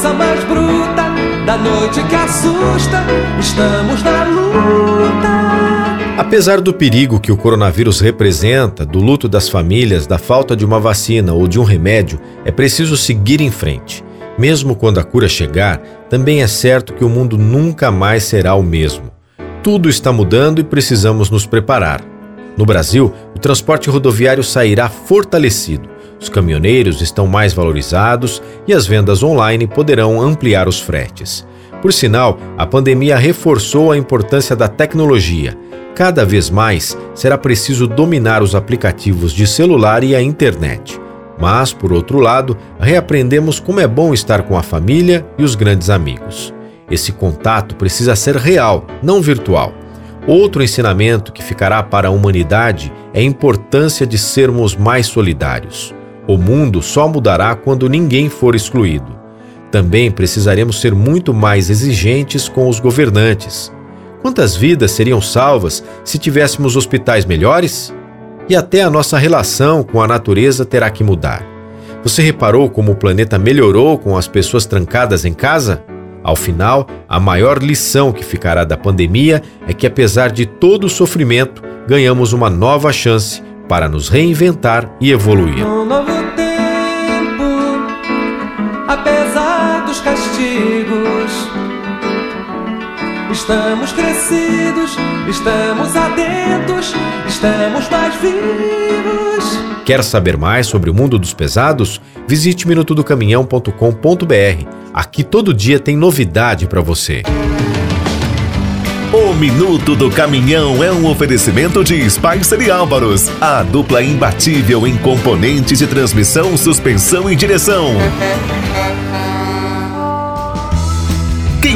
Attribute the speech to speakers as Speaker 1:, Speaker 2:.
Speaker 1: força mais bruta, da noite que assusta, estamos na luta.
Speaker 2: Apesar do perigo que o coronavírus representa, do luto das famílias, da falta de uma vacina ou de um remédio, é preciso seguir em frente. Mesmo quando a cura chegar, também é certo que o mundo nunca mais será o mesmo. Tudo está mudando e precisamos nos preparar. No Brasil, o transporte rodoviário sairá fortalecido. Os caminhoneiros estão mais valorizados e as vendas online poderão ampliar os fretes. Por sinal, a pandemia reforçou a importância da tecnologia Cada vez mais será preciso dominar os aplicativos de celular e a internet. Mas, por outro lado, reaprendemos como é bom estar com a família e os grandes amigos. Esse contato precisa ser real, não virtual. Outro ensinamento que ficará para a humanidade é a importância de sermos mais solidários. O mundo só mudará quando ninguém for excluído. Também precisaremos ser muito mais exigentes com os governantes. Quantas vidas seriam salvas se tivéssemos hospitais melhores? E até a nossa relação com a natureza terá que mudar. Você reparou como o planeta melhorou com as pessoas trancadas em casa? Ao final, a maior lição que ficará da pandemia é que, apesar de todo o sofrimento, ganhamos uma nova chance para nos reinventar e evoluir.
Speaker 1: Estamos crescidos, estamos atentos, estamos mais vivos.
Speaker 2: Quer saber mais sobre o mundo dos pesados? Visite minutodocaminhão.com.br. Aqui todo dia tem novidade para você.
Speaker 3: O Minuto do Caminhão é um oferecimento de Spicer e Álvaros, a dupla imbatível em componentes de transmissão, suspensão e direção.